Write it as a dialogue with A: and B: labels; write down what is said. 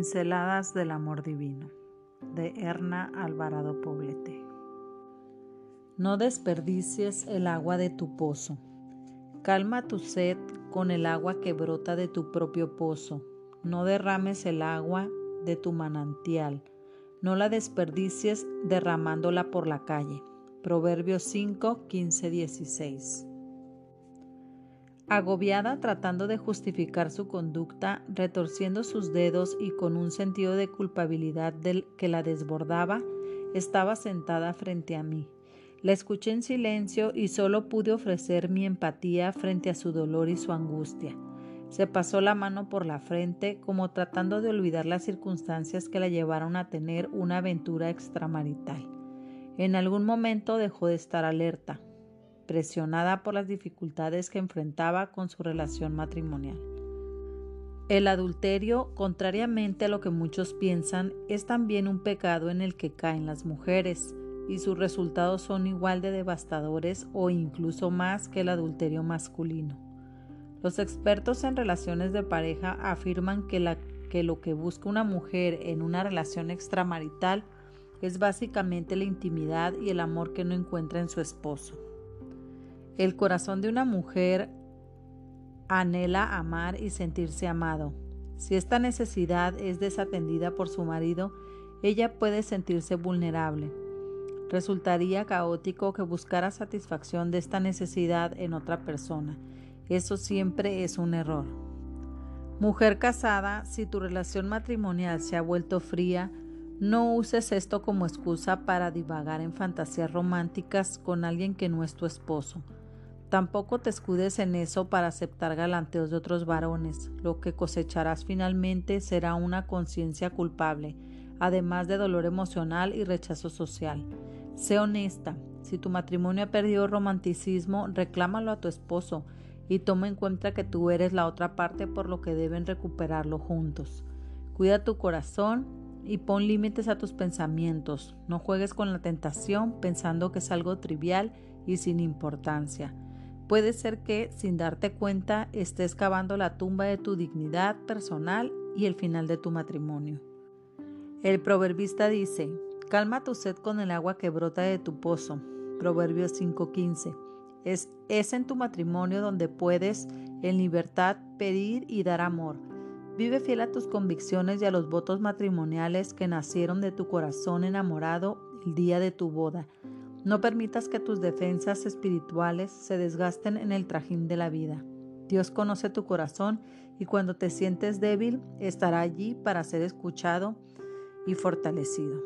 A: Pinceladas del Amor Divino de Erna Alvarado Poblete. No desperdicies el agua de tu pozo. Calma tu sed con el agua que brota de tu propio pozo. No derrames el agua de tu manantial. No la desperdicies derramándola por la calle. Proverbios 5, 15, 16. Agobiada tratando de justificar su conducta, retorciendo sus dedos y con un sentido de culpabilidad del que la desbordaba, estaba sentada frente a mí. La escuché en silencio y solo pude ofrecer mi empatía frente a su dolor y su angustia. Se pasó la mano por la frente como tratando de olvidar las circunstancias que la llevaron a tener una aventura extramarital. En algún momento dejó de estar alerta, presionada por las dificultades que enfrentaba con su relación matrimonial. El adulterio, contrariamente a lo que muchos piensan, es también un pecado en el que caen las mujeres, y sus resultados son igual de devastadores o incluso más que el adulterio masculino. Los expertos en relaciones de pareja afirman que, que lo que busca una mujer en una relación extramarital es básicamente la intimidad y el amor que no encuentra en su esposo. El corazón de una mujer anhela amar y sentirse amado. Si esta necesidad es desatendida por su marido, ella puede sentirse vulnerable. Resultaría caótico que buscara satisfacción de esta necesidad en otra persona. Eso siempre es un error. Mujer casada, si tu relación matrimonial se ha vuelto fría, no uses esto como excusa para divagar en fantasías románticas con alguien que no es tu esposo. Tampoco te escudes en eso para aceptar galanteos de otros varones. Lo que cosecharás finalmente será una conciencia culpable, además de dolor emocional y rechazo social. Sé honesta. Si tu matrimonio ha perdido romanticismo, reclámalo a tu esposo y toma en cuenta que tú eres la otra parte por lo que deben recuperarlo juntos. Cuida tu corazón y pon límites a tus pensamientos. No juegues con la tentación pensando que es algo trivial y sin importancia. Puede ser que, sin darte cuenta, estés cavando la tumba de tu dignidad personal y el final de tu matrimonio. El proverbista dice, calma tu sed con el agua que brota de tu pozo. Proverbios 5:15. Es, es en tu matrimonio donde puedes, en libertad, pedir y dar amor. Vive fiel a tus convicciones y a los votos matrimoniales que nacieron de tu corazón enamorado el día de tu boda. No permitas que tus defensas espirituales se desgasten en el trajín de la vida. Dios conoce tu corazón y cuando te sientes débil estará allí para ser escuchado y fortalecido.